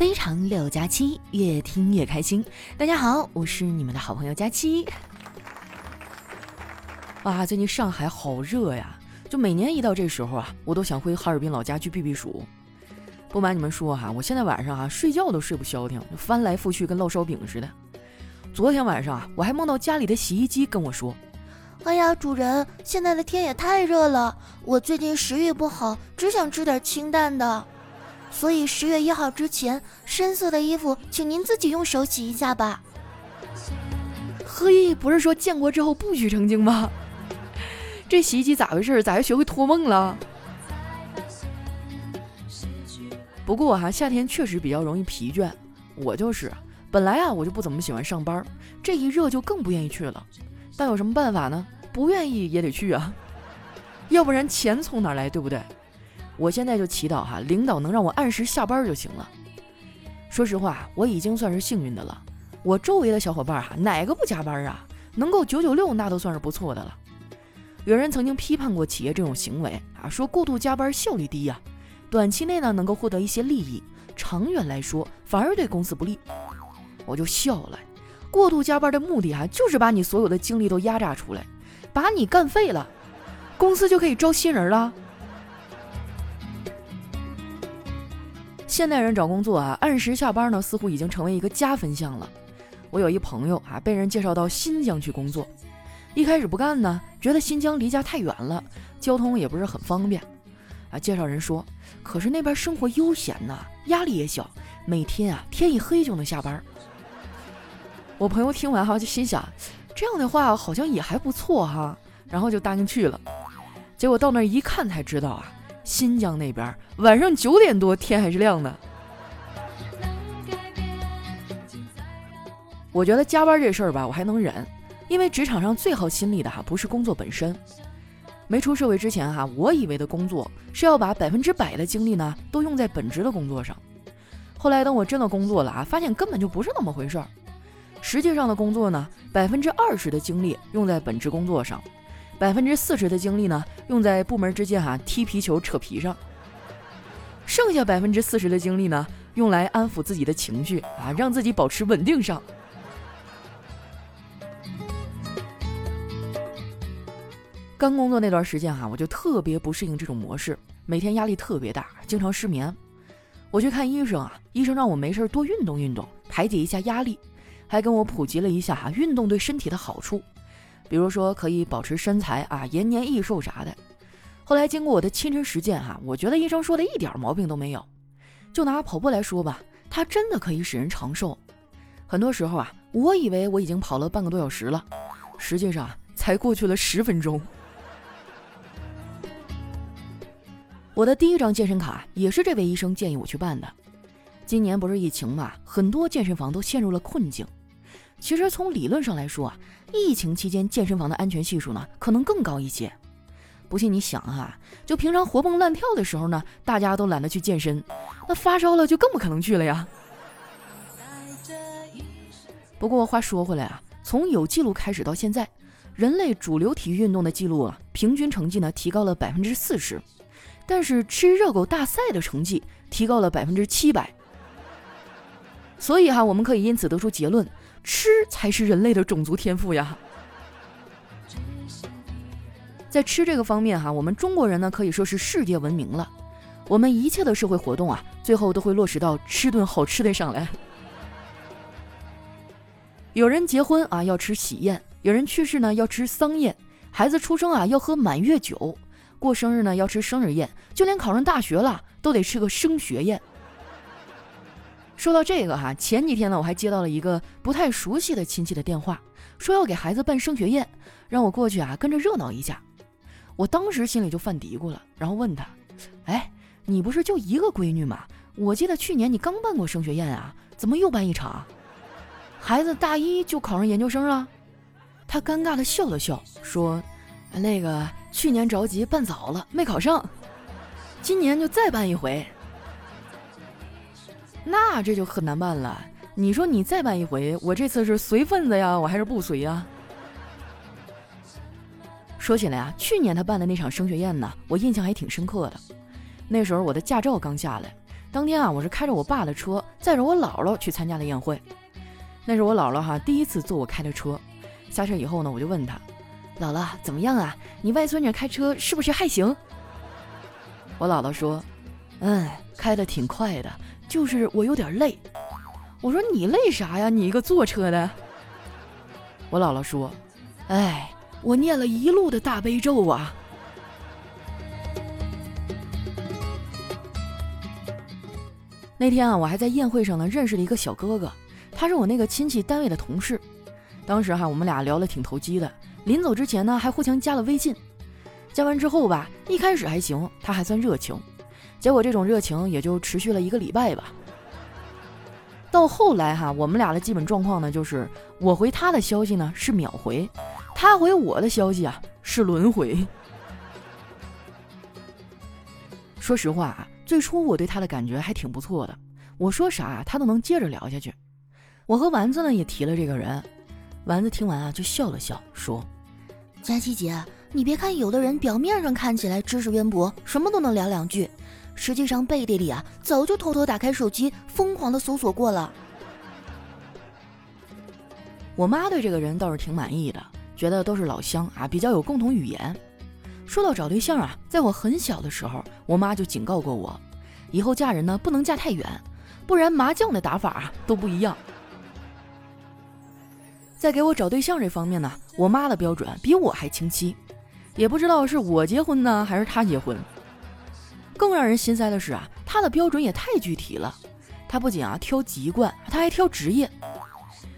非常六加七，越听越开心。大家好，我是你们的好朋友佳期。啊，最近上海好热呀！就每年一到这时候啊，我都想回哈尔滨老家去避避暑。不瞒你们说哈，我现在晚上啊睡觉都睡不消停，翻来覆去跟烙烧饼似的。昨天晚上啊，我还梦到家里的洗衣机跟我说：“哎呀，主人，现在的天也太热了，我最近食欲不好，只想吃点清淡的。”所以十月一号之前，深色的衣服，请您自己用手洗一下吧。嘿，不是说建国之后不许成精吗？这洗衣机咋回事？咋还学会托梦了？不过哈，夏天确实比较容易疲倦。我就是，本来啊我就不怎么喜欢上班，这一热就更不愿意去了。但有什么办法呢？不愿意也得去啊，要不然钱从哪来，对不对？我现在就祈祷哈，领导能让我按时下班就行了。说实话，我已经算是幸运的了。我周围的小伙伴哈，哪个不加班啊？能够九九六，那都算是不错的了。有人曾经批判过企业这种行为啊，说过度加班效率低呀，短期内呢能够获得一些利益，长远来说反而对公司不利。我就笑了，过度加班的目的哈，就是把你所有的精力都压榨出来，把你干废了，公司就可以招新人了。现代人找工作啊，按时下班呢，似乎已经成为一个加分项了。我有一朋友啊，被人介绍到新疆去工作，一开始不干呢，觉得新疆离家太远了，交通也不是很方便。啊，介绍人说，可是那边生活悠闲呐，压力也小，每天啊天一黑就能下班。我朋友听完哈，就心想，这样的话好像也还不错哈，然后就答应去了。结果到那儿一看才知道啊。新疆那边晚上九点多天还是亮的。我觉得加班这事儿吧，我还能忍，因为职场上最耗心力的哈不是工作本身。没出社会之前哈，我以为的工作是要把百分之百的精力呢都用在本职的工作上。后来等我真的工作了啊，发现根本就不是那么回事儿。实际上的工作呢，百分之二十的精力用在本职工作上。百分之四十的精力呢，用在部门之间哈踢皮球扯皮上，剩下百分之四十的精力呢，用来安抚自己的情绪啊，让自己保持稳定上。刚工作那段时间哈，我就特别不适应这种模式，每天压力特别大，经常失眠。我去看医生啊，医生让我没事多运动运动，排解一下压力，还跟我普及了一下哈运动对身体的好处。比如说可以保持身材啊，延年益寿啥的。后来经过我的亲身实践哈，我觉得医生说的一点毛病都没有。就拿跑步来说吧，它真的可以使人长寿。很多时候啊，我以为我已经跑了半个多小时了，实际上才过去了十分钟。我的第一张健身卡也是这位医生建议我去办的。今年不是疫情嘛，很多健身房都陷入了困境。其实从理论上来说啊，疫情期间健身房的安全系数呢可能更高一些。不信你想啊，就平常活蹦乱跳的时候呢，大家都懒得去健身，那发烧了就更不可能去了呀。不过话说回来啊，从有记录开始到现在，人类主流体育运动的记录啊，平均成绩呢提高了百分之四十，但是吃热狗大赛的成绩提高了百分之七百。所以哈，我们可以因此得出结论。吃才是人类的种族天赋呀！在吃这个方面哈，我们中国人呢可以说是世界闻名了。我们一切的社会活动啊，最后都会落实到吃顿好吃的上来。有人结婚啊要吃喜宴，有人去世呢要吃丧宴，孩子出生啊要喝满月酒，过生日呢要吃生日宴，就连考上大学了都得吃个升学宴。说到这个哈，前几天呢，我还接到了一个不太熟悉的亲戚的电话，说要给孩子办升学宴，让我过去啊跟着热闹一下。我当时心里就犯嘀咕了，然后问他：“哎，你不是就一个闺女吗？我记得去年你刚办过升学宴啊，怎么又办一场？孩子大一就考上研究生了？”他尴尬的笑了笑，说：“那个去年着急办早了，没考上，今年就再办一回。”那这就很难办了。你说你再办一回，我这次是随份子呀，我还是不随呀？说起来啊，去年他办的那场升学宴呢，我印象还挺深刻的。那时候我的驾照刚下来，当天啊，我是开着我爸的车，载着我姥姥去参加的宴会。那是我姥姥哈第一次坐我开的车。下车以后呢，我就问她：“姥姥怎么样啊？你外孙女开车是不是还行？”我姥姥说：“嗯，开的挺快的，就是我有点累。”我说：“你累啥呀？你一个坐车的。”我姥姥说：“哎，我念了一路的大悲咒啊。”那天啊，我还在宴会上呢，认识了一个小哥哥，他是我那个亲戚单位的同事。当时哈，我们俩聊得挺投机的，临走之前呢，还互相加了微信。加完之后吧，一开始还行，他还算热情，结果这种热情也就持续了一个礼拜吧。到后来哈，我们俩的基本状况呢，就是我回他的消息呢是秒回，他回我的消息啊是轮回。说实话啊。最初我对他的感觉还挺不错的，我说啥他都能接着聊下去。我和丸子呢也提了这个人，丸子听完啊就笑了笑，说：“佳琪姐，你别看有的人表面上看起来知识渊博，什么都能聊两句，实际上背地里啊早就偷偷打开手机疯狂的搜索过了。”我妈对这个人倒是挺满意的，觉得都是老乡啊，比较有共同语言。说到找对象啊，在我很小的时候，我妈就警告过我，以后嫁人呢不能嫁太远，不然麻将的打法啊都不一样。在给我找对象这方面呢，我妈的标准比我还清晰，也不知道是我结婚呢还是她结婚。更让人心塞的是啊，他的标准也太具体了，他不仅啊挑籍贯，他还挑职业。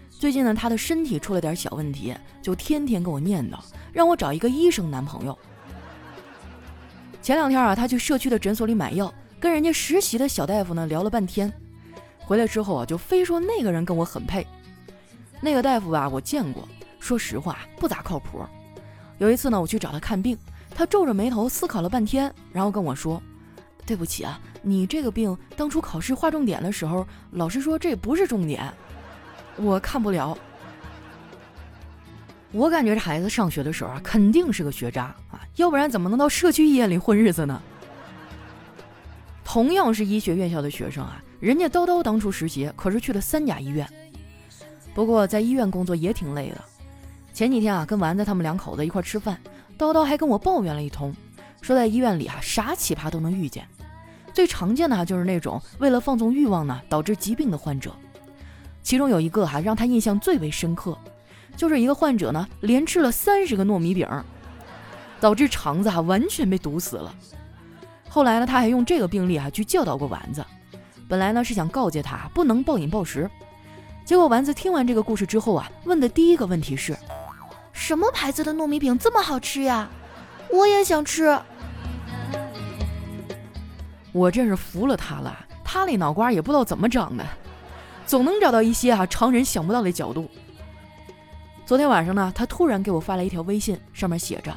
最近呢，他的身体出了点小问题，就天天跟我念叨，让我找一个医生男朋友。前两天啊，他去社区的诊所里买药，跟人家实习的小大夫呢聊了半天，回来之后啊，就非说那个人跟我很配。那个大夫吧，我见过，说实话不咋靠谱。有一次呢，我去找他看病，他皱着眉头思考了半天，然后跟我说：“对不起啊，你这个病当初考试划重点的时候，老师说这不是重点，我看不了。”我感觉这孩子上学的时候啊，肯定是个学渣啊，要不然怎么能到社区医院里混日子呢？同样是医学院校的学生啊，人家叨叨当初实习可是去了三甲医院，不过在医院工作也挺累的。前几天啊，跟丸子他们两口子一块吃饭，叨叨还跟我抱怨了一通，说在医院里啊，啥奇葩都能遇见，最常见的啊就是那种为了放纵欲望呢导致疾病的患者，其中有一个哈让他印象最为深刻。就是一个患者呢，连吃了三十个糯米饼，导致肠子啊完全被堵死了。后来呢，他还用这个病例啊去教导过丸子。本来呢是想告诫他不能暴饮暴食，结果丸子听完这个故事之后啊，问的第一个问题是：什么牌子的糯米饼这么好吃呀？我也想吃。我真是服了他了，他那脑瓜也不知道怎么长的，总能找到一些啊常人想不到的角度。昨天晚上呢，他突然给我发了一条微信，上面写着：“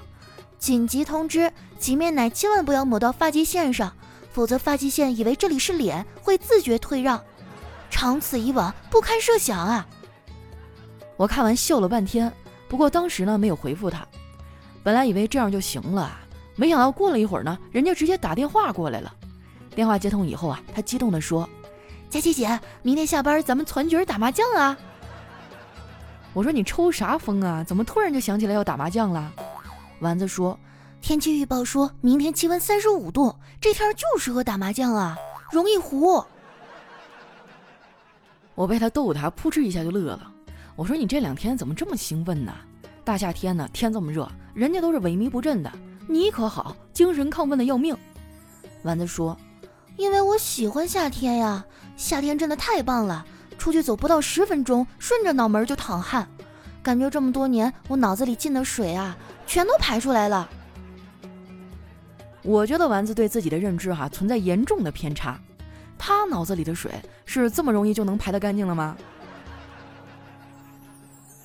紧急通知，洗面奶千万不要抹到发际线上，否则发际线以为这里是脸，会自觉退让。长此以往，不堪设想啊！”我看完笑了半天，不过当时呢没有回复他。本来以为这样就行了，没想到过了一会儿呢，人家直接打电话过来了。电话接通以后啊，他激动地说：“佳琪姐，明天下班咱们团局打麻将啊！”我说你抽啥风啊？怎么突然就想起来要打麻将了？丸子说，天气预报说明天气温三十五度，这天就适合打麻将啊，容易糊。我被他逗他，扑哧一下就乐了。我说你这两天怎么这么兴奋呢？大夏天呢，天这么热，人家都是萎靡不振的，你可好，精神亢奋的要命。丸子说，因为我喜欢夏天呀，夏天真的太棒了。出去走不到十分钟，顺着脑门就淌汗，感觉这么多年我脑子里进的水啊，全都排出来了。我觉得丸子对自己的认知哈存在严重的偏差，他脑子里的水是这么容易就能排得干净了吗？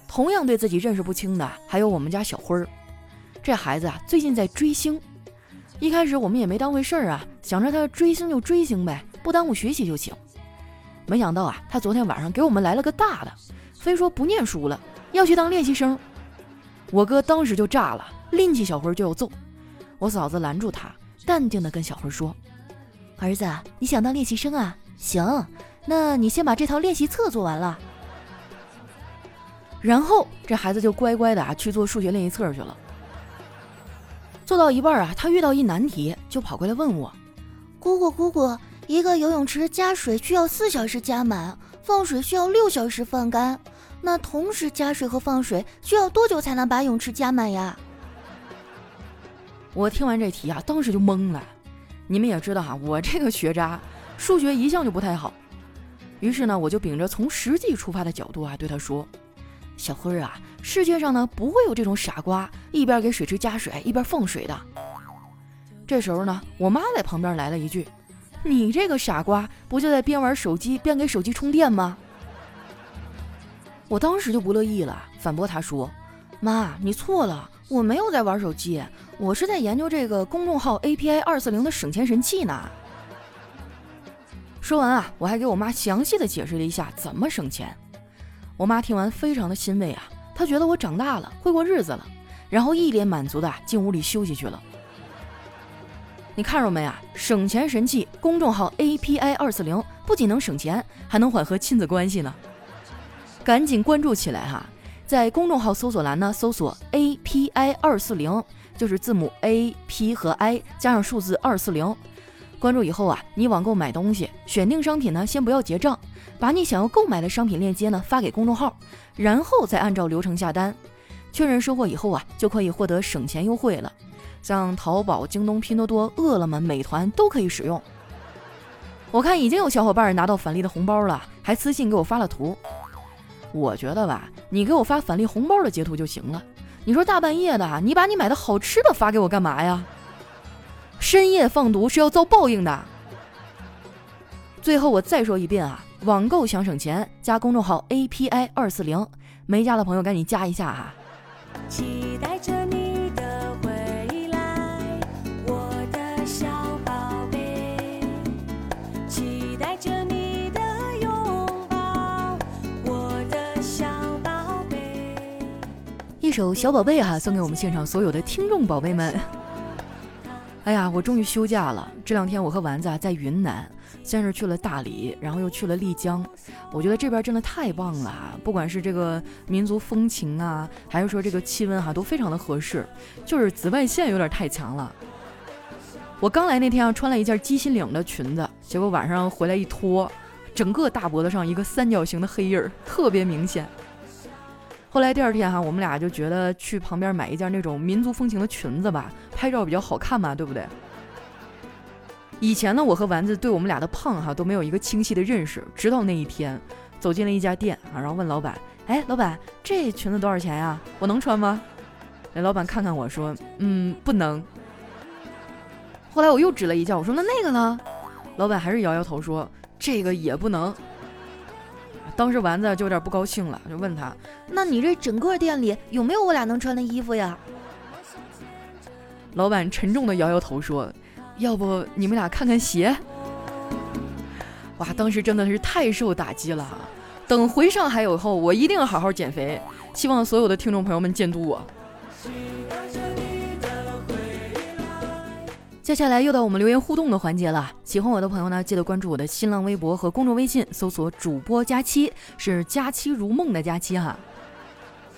同样对自己认识不清的还有我们家小辉儿，这孩子啊最近在追星，一开始我们也没当回事儿啊，想着他追星就追星呗，不耽误学习就行。没想到啊，他昨天晚上给我们来了个大的，非说不念书了，要去当练习生。我哥当时就炸了，拎起小辉就要揍。我嫂子拦住他，淡定地跟小辉说：“儿子，你想当练习生啊？行，那你先把这套练习册做完了。然后这孩子就乖乖的啊去做数学练习册去了。做到一半啊，他遇到一难题，就跑过来问我：“姑姑，姑姑，一个游泳池加水需要四小时加满，放水需要六小时放干，那同时加水和放水需要多久才能把泳池加满呀？”我听完这题啊，当时就懵了。你们也知道哈，我这个学渣，数学一向就不太好。于是呢，我就秉着从实际出发的角度啊，对他说：“小辉儿啊，世界上呢不会有这种傻瓜，一边给水池加水一边放水的。”这时候呢，我妈在旁边来了一句：“你这个傻瓜，不就在边玩手机边给手机充电吗？”我当时就不乐意了，反驳他说：“妈，你错了，我没有在玩手机。”我是在研究这个公众号 API 二四零的省钱神器呢。说完啊，我还给我妈详细的解释了一下怎么省钱。我妈听完非常的欣慰啊，她觉得我长大了，会过日子了，然后一脸满足的进屋里休息去了。你看着没啊？省钱神器公众号 API 二四零不仅能省钱，还能缓和亲子关系呢。赶紧关注起来哈，在公众号搜索栏呢搜索 API 二四零。就是字母 A P 和 I 加上数字二四零，关注以后啊，你网购买东西，选定商品呢，先不要结账，把你想要购买的商品链接呢发给公众号，然后再按照流程下单，确认收货以后啊，就可以获得省钱优惠了。像淘宝、京东、拼多多、饿了么、美团都可以使用。我看已经有小伙伴拿到返利的红包了，还私信给我发了图。我觉得吧，你给我发返利红包的截图就行了。你说大半夜的，你把你买的好吃的发给我干嘛呀？深夜放毒是要遭报应的。最后我再说一遍啊，网购想省钱，加公众号 API 二四零，没加的朋友赶紧加一下哈。期待着你的回来，我的小宝贝。期待着你的拥抱，我的小宝贝。一首小宝贝哈，送给我们现场所有的听众宝贝们。哎呀，我终于休假了。这两天我和丸子啊在云南，先是去了大理，然后又去了丽江。我觉得这边真的太棒了，不管是这个民族风情啊，还是说这个气温哈，都非常的合适。就是紫外线有点太强了。我刚来那天啊，穿了一件鸡心领的裙子，结果晚上回来一脱，整个大脖子上一个三角形的黑印儿，特别明显。后来第二天哈，我们俩就觉得去旁边买一件那种民族风情的裙子吧，拍照比较好看嘛，对不对？以前呢，我和丸子对我们俩的胖哈都没有一个清晰的认识，直到那一天走进了一家店啊，然后问老板：“哎，老板，这裙子多少钱呀？我能穿吗？”那老板看看我说：“嗯，不能。”后来我又指了一件，我说：“那那个呢？”老板还是摇摇头说：“这个也不能。”当时丸子就有点不高兴了，就问他：“那你这整个店里有没有我俩能穿的衣服呀？”老板沉重的摇摇头说：“要不你们俩看看鞋。”哇，当时真的是太受打击了。等回上海以后，我一定好好减肥。希望所有的听众朋友们监督我。接下来又到我们留言互动的环节了。喜欢我的朋友呢，记得关注我的新浪微博和公众微信，搜索“主播佳期”，是“佳期如梦”的佳期哈。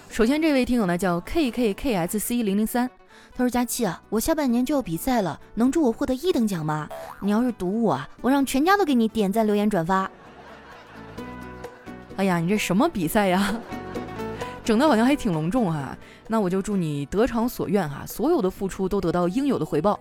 首先这位听友呢叫 K K K S C 零零三，他说：“佳期啊，我下半年就要比赛了，能祝我获得一等奖吗？你要是赌我，我让全家都给你点赞、留言、转发。”哎呀，你这什么比赛呀？整的好像还挺隆重哈。那我就祝你得偿所愿哈，所有的付出都得到应有的回报。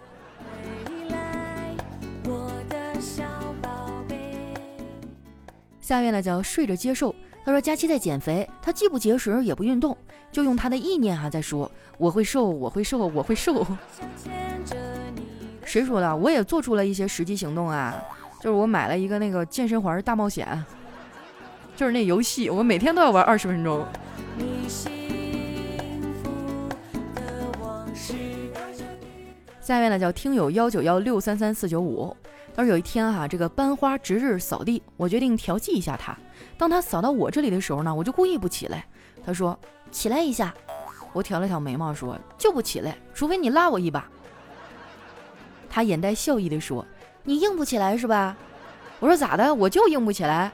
下面呢叫睡着接受。他说佳期在减肥，他既不节食也不运动，就用他的意念哈在说我会瘦，我会瘦，我会瘦。谁说的？我也做出了一些实际行动啊，就是我买了一个那个健身环大冒险，就是那游戏，我每天都要玩二十分钟。下面呢叫听友幺九幺六三三四九五。而有一天哈，这个班花值日扫地，我决定调剂一下她。当她扫到我这里的时候呢，我就故意不起来。她说：“起来一下。”我挑了挑眉毛说：“就不起来，除非你拉我一把。”她眼带笑意地说：“你硬不起来是吧？”我说：“咋的？我就硬不起来。”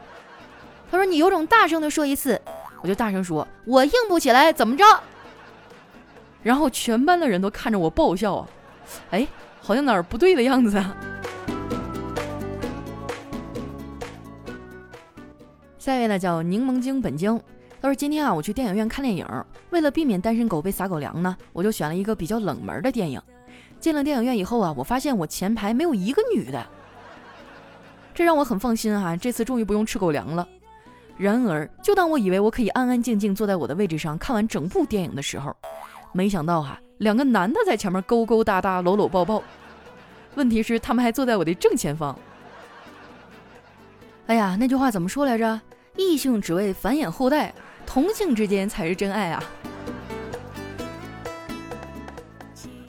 他说：“你有种大声的说一次。”我就大声说：“我硬不起来，怎么着？”然后全班的人都看着我爆笑啊！哎，好像哪儿不对的样子啊！下一位呢叫柠檬精本精，他说：“今天啊，我去电影院看电影，为了避免单身狗被撒狗粮呢，我就选了一个比较冷门的电影。进了电影院以后啊，我发现我前排没有一个女的。”这让我很放心哈，这次终于不用吃狗粮了。然而，就当我以为我可以安安静静坐在我的位置上看完整部电影的时候，没想到哈，两个男的在前面勾勾搭搭、搂搂抱抱。问题是，他们还坐在我的正前方。哎呀，那句话怎么说来着？异性只为繁衍后代，同性之间才是真爱啊！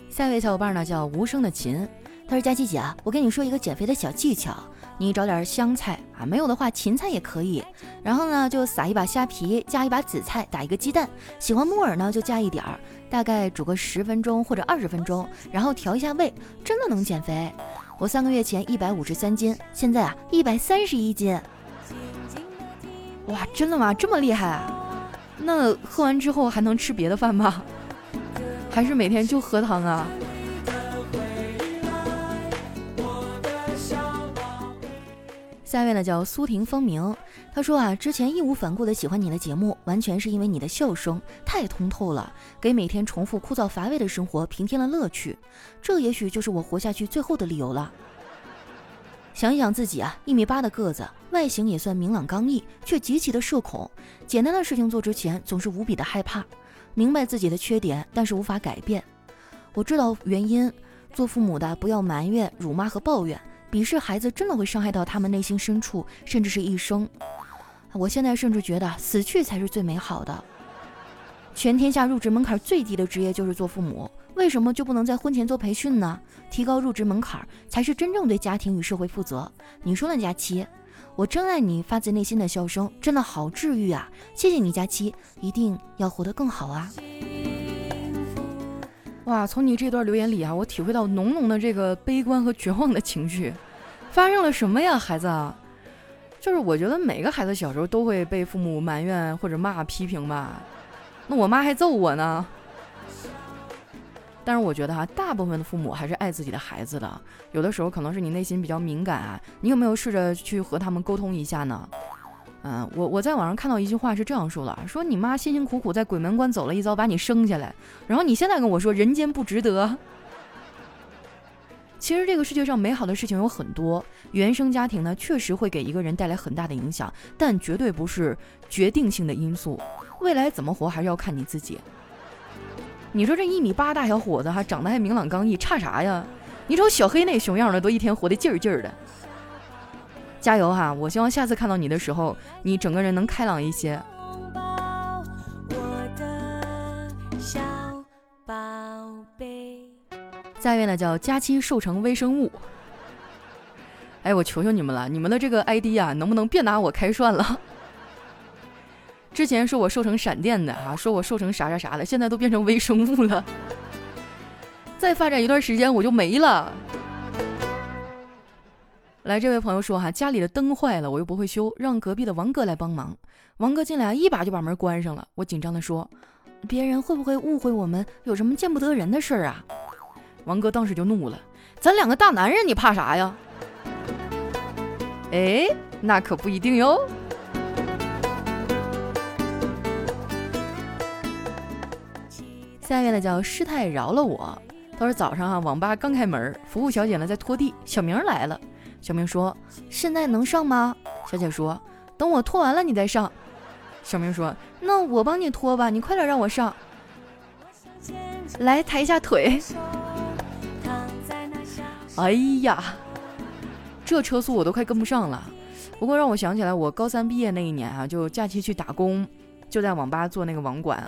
下一位小伙伴呢，叫无声的琴，他说：“佳琪姐啊，我跟你说一个减肥的小技巧。”你找点香菜啊，没有的话芹菜也可以。然后呢，就撒一把虾皮，加一把紫菜，打一个鸡蛋。喜欢木耳呢，就加一点儿，大概煮个十分钟或者二十分钟，然后调一下味，真的能减肥。我三个月前一百五十三斤，现在啊一百三十一斤。哇，真的吗？这么厉害啊？那喝完之后还能吃别的饭吗？还是每天就喝汤啊？下一位呢叫苏婷风鸣，他说啊，之前义无反顾的喜欢你的节目，完全是因为你的笑声太通透了，给每天重复枯燥乏味的生活平添了乐趣，这也许就是我活下去最后的理由了。想一想自己啊，一米八的个子，外形也算明朗刚毅，却极其的社恐，简单的事情做之前总是无比的害怕，明白自己的缺点，但是无法改变。我知道原因，做父母的不要埋怨、辱骂和抱怨。鄙视孩子真的会伤害到他们内心深处，甚至是一生。我现在甚至觉得死去才是最美好的。全天下入职门槛最低的职业就是做父母，为什么就不能在婚前做培训呢？提高入职门槛才是真正对家庭与社会负责。你说呢，佳期？我真爱你，发自内心的笑声真的好治愈啊！谢谢你，佳期，一定要活得更好啊！哇，从你这段留言里啊，我体会到浓浓的这个悲观和绝望的情绪。发生了什么呀，孩子？就是我觉得每个孩子小时候都会被父母埋怨或者骂批评吧。那我妈还揍我呢。但是我觉得哈，大部分的父母还是爱自己的孩子的。有的时候可能是你内心比较敏感啊，你有没有试着去和他们沟通一下呢？嗯，我我在网上看到一句话是这样说的：说你妈辛辛苦苦在鬼门关走了一遭，把你生下来，然后你现在跟我说人间不值得。其实这个世界上美好的事情有很多，原生家庭呢确实会给一个人带来很大的影响，但绝对不是决定性的因素。未来怎么活还是要看你自己。你说这一米八大小伙子，哈长得还明朗刚毅，差啥呀？你瞅小黑那熊样的，都一天活得劲儿劲儿的。加油哈！我希望下次看到你的时候，你整个人能开朗一些。下一位呢叫佳期瘦成微生物。哎，我求求你们了，你们的这个 ID 啊，能不能别拿我开涮了？之前说我瘦成闪电的啊，说我瘦成啥啥啥的，现在都变成微生物了。再发展一段时间，我就没了。来，这位朋友说哈，家里的灯坏了，我又不会修，让隔壁的王哥来帮忙。王哥进来一把就把门关上了。我紧张的说：“别人会不会误会我们有什么见不得人的事儿啊？”王哥当时就怒了：“咱两个大男人，你怕啥呀？”哎，那可不一定哟。下一位呢叫师太饶了我。他说早上啊，网吧刚开门，服务小姐呢在拖地，小明来了。小明说：“现在能上吗？”小姐说：“等我拖完了你再上。”小明说：“那我帮你拖吧，你快点让我上。”来抬一下腿。哎呀，这车速我都快跟不上了。不过让我想起来，我高三毕业那一年啊，就假期去打工，就在网吧做那个网管。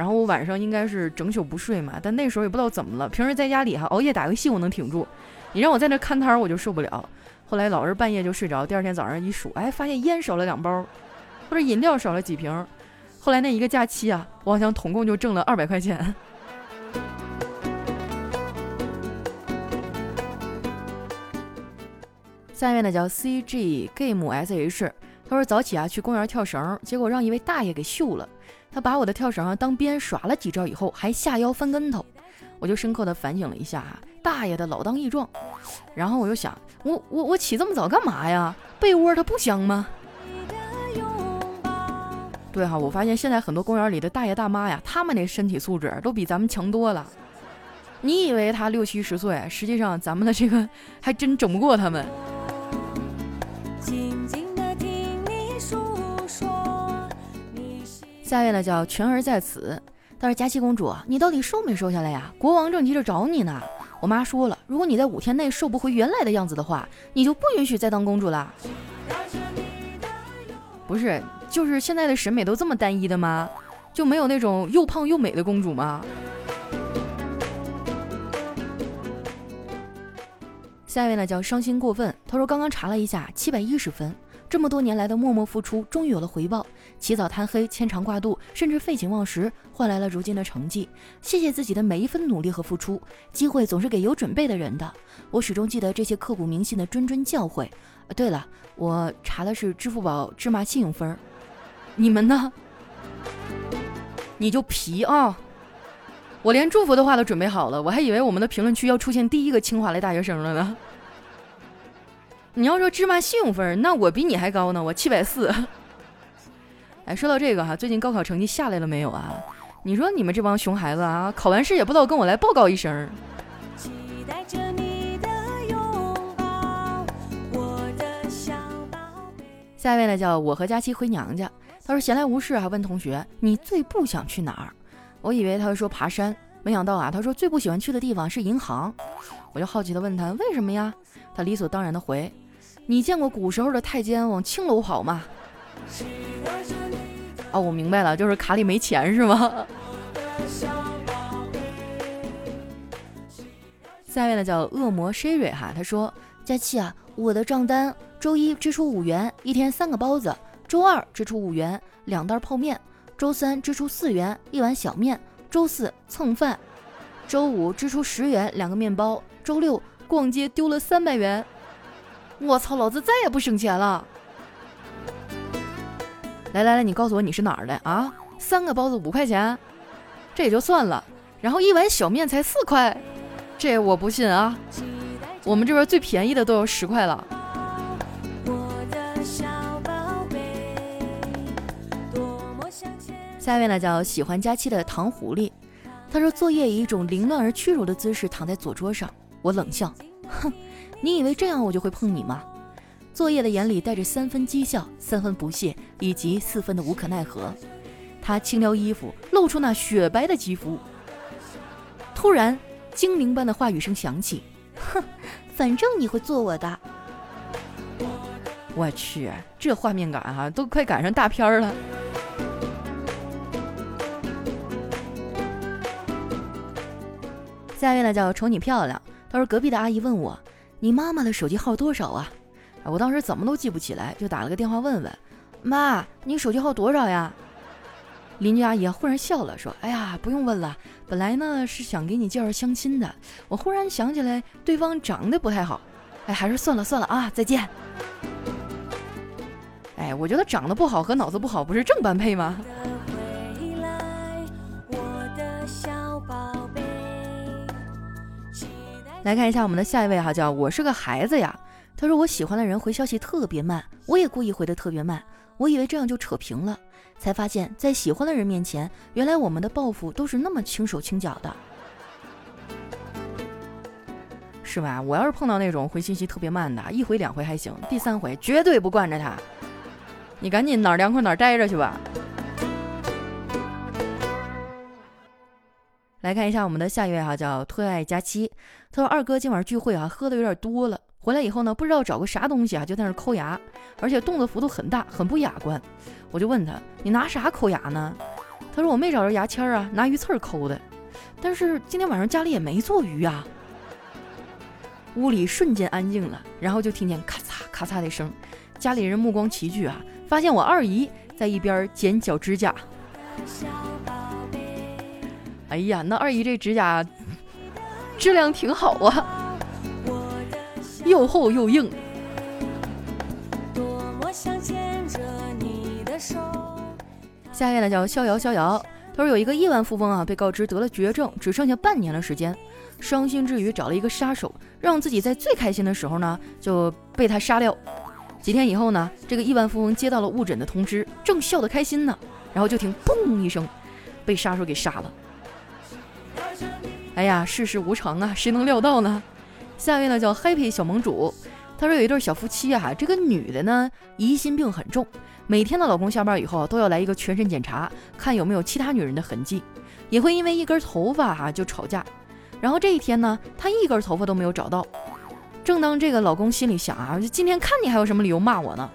然后我晚上应该是整宿不睡嘛，但那时候也不知道怎么了，平时在家里哈熬夜打游戏我能挺住，你让我在那看摊儿我就受不了。后来老是半夜就睡着，第二天早上一数，哎，发现烟少了两包，或者饮料少了几瓶。后来那一个假期啊，我好像总共就挣了二百块钱。下面呢叫 C G Game S H，他说早起啊去公园跳绳，结果让一位大爷给秀了。他把我的跳绳啊当鞭耍了几招以后，还下腰翻跟头。我就深刻的反省了一下哈，大爷的老当益壮。然后我又想，我我我起这么早干嘛呀？被窝它不香吗？对哈，我发现现在很多公园里的大爷大妈呀，他们的身体素质都比咱们强多了。你以为他六七十岁，实际上咱们的这个还真整不过他们。下一位呢叫全儿在此，他说佳琪公主，你到底瘦没瘦下来呀？国王正急着找你呢。我妈说了，如果你在五天内瘦不回原来的样子的话，你就不允许再当公主了。不是，就是现在的审美都这么单一的吗？就没有那种又胖又美的公主吗？下一位呢叫伤心过分，他说刚刚查了一下，七百一十分。这么多年来的默默付出，终于有了回报。起早贪黑，牵肠挂肚，甚至废寝忘食，换来了如今的成绩。谢谢自己的每一分努力和付出。机会总是给有准备的人的。我始终记得这些刻骨铭心的谆谆教诲。对了，我查的是支付宝芝麻信用分。你们呢？你就皮啊！我连祝福的话都准备好了，我还以为我们的评论区要出现第一个清华的大学生了呢。你要说芝麻信用分，那我比你还高呢，我七百四。哎，说到这个哈，最近高考成绩下来了没有啊？你说你们这帮熊孩子啊，考完试也不知道跟我来报告一声。下一位呢，叫我和佳期回娘家。他说闲来无事还问同学，你最不想去哪儿？我以为他会说爬山，没想到啊，他说最不喜欢去的地方是银行。我就好奇的问他为什么呀？他理所当然的回。你见过古时候的太监往青楼跑吗？哦，我明白了，就是卡里没钱是吗？下面呢叫恶魔 Sherry 哈，他说：佳期啊，我的账单周一支出五元，一天三个包子；周二支出五元，两袋泡面；周三支出四元，一碗小面；周四蹭饭；周五支出十元，两个面包；周六逛街丢了三百元。我操！老子再也不省钱了。来来来，你告诉我你是哪儿的啊？三个包子五块钱，这也就算了。然后一碗小面才四块，这我不信啊！我们这边最便宜的都要十块了。下一位呢叫喜欢佳期的糖狐狸，他说作业以一种凌乱而屈辱的姿势躺在左桌上，我冷笑，哼。你以为这样我就会碰你吗？作业的眼里带着三分讥笑、三分不屑以及四分的无可奈何。他轻撩衣服，露出那雪白的肌肤。突然，精灵般的话语声响起：“哼，反正你会做我的。”我去，这画面感哈，都快赶上大片了。下一位呢，叫瞅你漂亮。他说隔壁的阿姨问我。你妈妈的手机号多少啊？我当时怎么都记不起来，就打了个电话问问。妈，你手机号多少呀？邻居阿姨忽然笑了，说：“哎呀，不用问了，本来呢是想给你介绍相亲的，我忽然想起来对方长得不太好，哎，还是算了算了啊，再见。”哎，我觉得长得不好和脑子不好不是正般配吗？来看一下我们的下一位哈，叫我是个孩子呀。他说我喜欢的人回消息特别慢，我也故意回的特别慢。我以为这样就扯平了，才发现，在喜欢的人面前，原来我们的报复都是那么轻手轻脚的，是吧？我要是碰到那种回信息特别慢的，一回两回还行，第三回绝对不惯着他。你赶紧哪儿凉快哪儿待着去吧。来看一下我们的下一位哈，叫特爱佳期。他说：“二哥今晚聚会啊，喝的有点多了。回来以后呢，不知道找个啥东西啊，就在那抠牙，而且动作幅度很大，很不雅观。我就问他：你拿啥抠牙呢？他说：我没找着牙签啊，拿鱼刺抠的。但是今天晚上家里也没做鱼啊。屋里瞬间安静了，然后就听见咔嚓咔嚓的声。家里人目光齐聚啊，发现我二姨在一边剪脚指甲。”哎呀，那二姨这指甲质量挺好啊，又厚又硬。下一位呢叫逍遥逍遥，他说有一个亿万富翁啊，被告知得了绝症，只剩下半年的时间，伤心之余找了一个杀手，让自己在最开心的时候呢就被他杀掉。几天以后呢，这个亿万富翁接到了误诊的通知，正笑得开心呢，然后就听砰一声，被杀手给杀了。哎呀，世事无常啊，谁能料到呢？下一位呢叫 Happy 小盟主，他说有一对小夫妻啊，这个女的呢疑心病很重，每天呢老公下班以后都要来一个全身检查，看有没有其他女人的痕迹，也会因为一根头发哈就吵架。然后这一天呢，她一根头发都没有找到。正当这个老公心里想啊，今天看你还有什么理由骂我呢？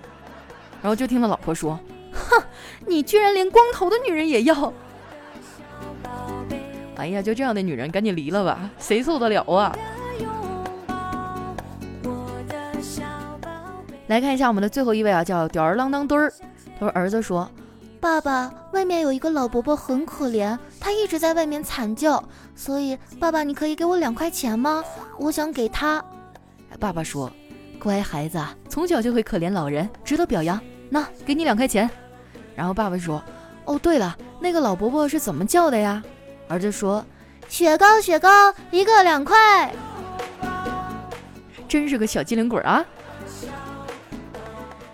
然后就听到老婆说：“哼，你居然连光头的女人也要！”哎呀，就这样的女人赶紧离了吧，谁受得了啊？来看一下我们的最后一位啊，叫吊儿郎当墩儿。他说：“儿子说，爸爸，外面有一个老伯伯很可怜，他一直在外面惨叫，所以爸爸，你可以给我两块钱吗？我想给他。”爸爸说：“乖孩子，从小就会可怜老人，值得表扬。那给你两块钱。”然后爸爸说：“哦，对了，那个老伯伯是怎么叫的呀？”儿子说：“雪糕，雪糕，一个两块。”真是个小机灵鬼啊！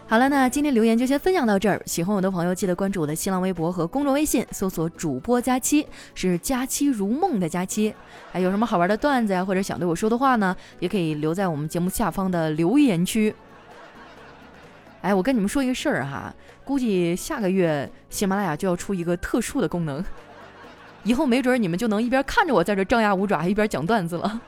好了，那今天留言就先分享到这儿。喜欢我的朋友，记得关注我的新浪微博和公众微信，搜索“主播佳期”，是“佳期如梦”的佳期。还有什么好玩的段子呀，或者想对我说的话呢，也可以留在我们节目下方的留言区。哎，我跟你们说一个事儿哈，估计下个月喜马拉雅就要出一个特殊的功能，以后没准你们就能一边看着我在这张牙舞爪，一边讲段子了。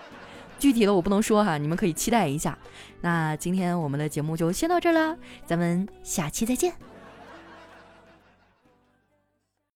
具体的我不能说哈，你们可以期待一下。那今天我们的节目就先到这儿啦，咱们下期再见。